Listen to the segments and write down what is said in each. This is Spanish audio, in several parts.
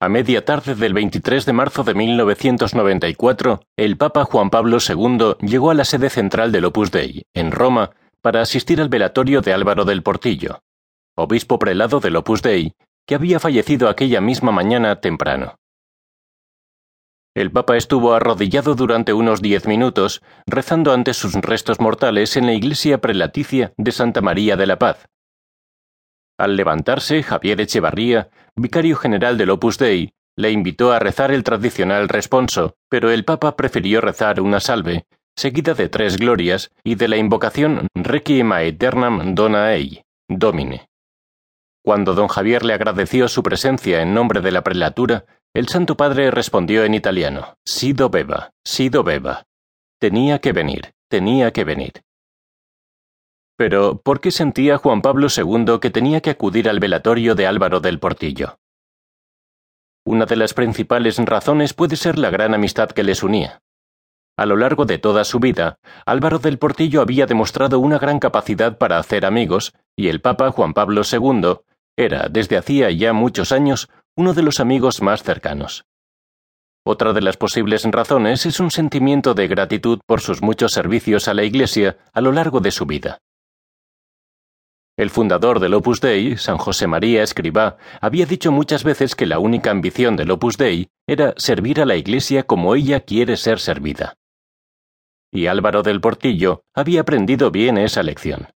a media tarde del 23 de marzo de 1994, el Papa Juan Pablo II llegó a la sede central del Opus Dei, en Roma, para asistir al velatorio de Álvaro del Portillo, obispo prelado del Opus Dei, que había fallecido aquella misma mañana temprano. El Papa estuvo arrodillado durante unos diez minutos, rezando ante sus restos mortales en la iglesia prelaticia de Santa María de la Paz, al levantarse, Javier Echevarría, vicario general del Opus Dei, le invitó a rezar el tradicional responso, pero el Papa prefirió rezar una salve, seguida de tres glorias y de la invocación Requiem aeternam dona ei, Domine. Cuando don Javier le agradeció su presencia en nombre de la prelatura, el Santo Padre respondió en italiano, Sido beba, sido beba. Tenía que venir, tenía que venir. Pero, ¿por qué sentía Juan Pablo II que tenía que acudir al velatorio de Álvaro del Portillo? Una de las principales razones puede ser la gran amistad que les unía. A lo largo de toda su vida, Álvaro del Portillo había demostrado una gran capacidad para hacer amigos, y el Papa Juan Pablo II era, desde hacía ya muchos años, uno de los amigos más cercanos. Otra de las posibles razones es un sentimiento de gratitud por sus muchos servicios a la Iglesia a lo largo de su vida. El fundador del Opus Dei, San José María Escribá, había dicho muchas veces que la única ambición del Opus Dei era servir a la Iglesia como ella quiere ser servida. Y Álvaro del Portillo había aprendido bien esa lección.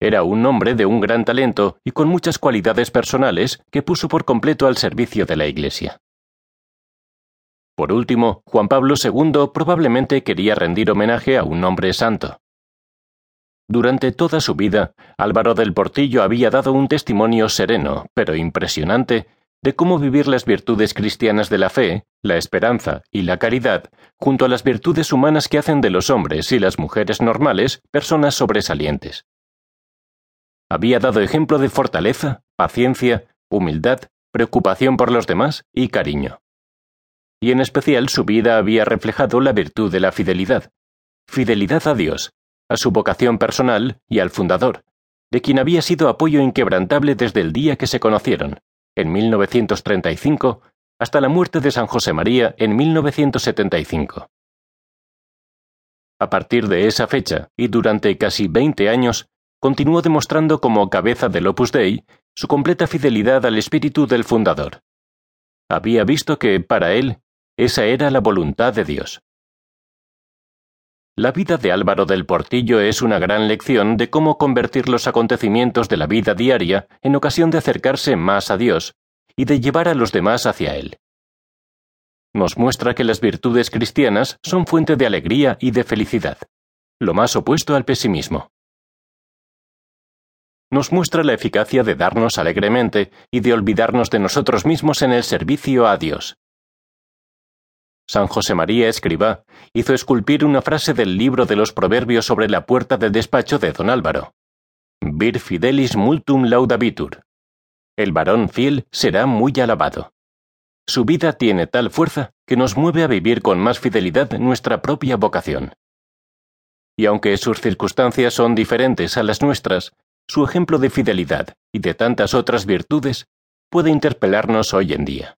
Era un hombre de un gran talento y con muchas cualidades personales que puso por completo al servicio de la Iglesia. Por último, Juan Pablo II probablemente quería rendir homenaje a un hombre santo. Durante toda su vida, Álvaro del Portillo había dado un testimonio sereno, pero impresionante, de cómo vivir las virtudes cristianas de la fe, la esperanza y la caridad, junto a las virtudes humanas que hacen de los hombres y las mujeres normales personas sobresalientes. Había dado ejemplo de fortaleza, paciencia, humildad, preocupación por los demás y cariño. Y en especial su vida había reflejado la virtud de la fidelidad. Fidelidad a Dios, a su vocación personal y al fundador, de quien había sido apoyo inquebrantable desde el día que se conocieron, en 1935, hasta la muerte de San José María en 1975. A partir de esa fecha y durante casi 20 años, continuó demostrando como cabeza del Opus Dei su completa fidelidad al espíritu del fundador. Había visto que, para él, esa era la voluntad de Dios. La vida de Álvaro del Portillo es una gran lección de cómo convertir los acontecimientos de la vida diaria en ocasión de acercarse más a Dios y de llevar a los demás hacia Él. Nos muestra que las virtudes cristianas son fuente de alegría y de felicidad, lo más opuesto al pesimismo. Nos muestra la eficacia de darnos alegremente y de olvidarnos de nosotros mismos en el servicio a Dios. San José María Escribá hizo esculpir una frase del libro de los Proverbios sobre la puerta del despacho de don Álvaro. Vir fidelis multum laudabitur. El varón fiel será muy alabado. Su vida tiene tal fuerza que nos mueve a vivir con más fidelidad nuestra propia vocación. Y aunque sus circunstancias son diferentes a las nuestras, su ejemplo de fidelidad y de tantas otras virtudes puede interpelarnos hoy en día.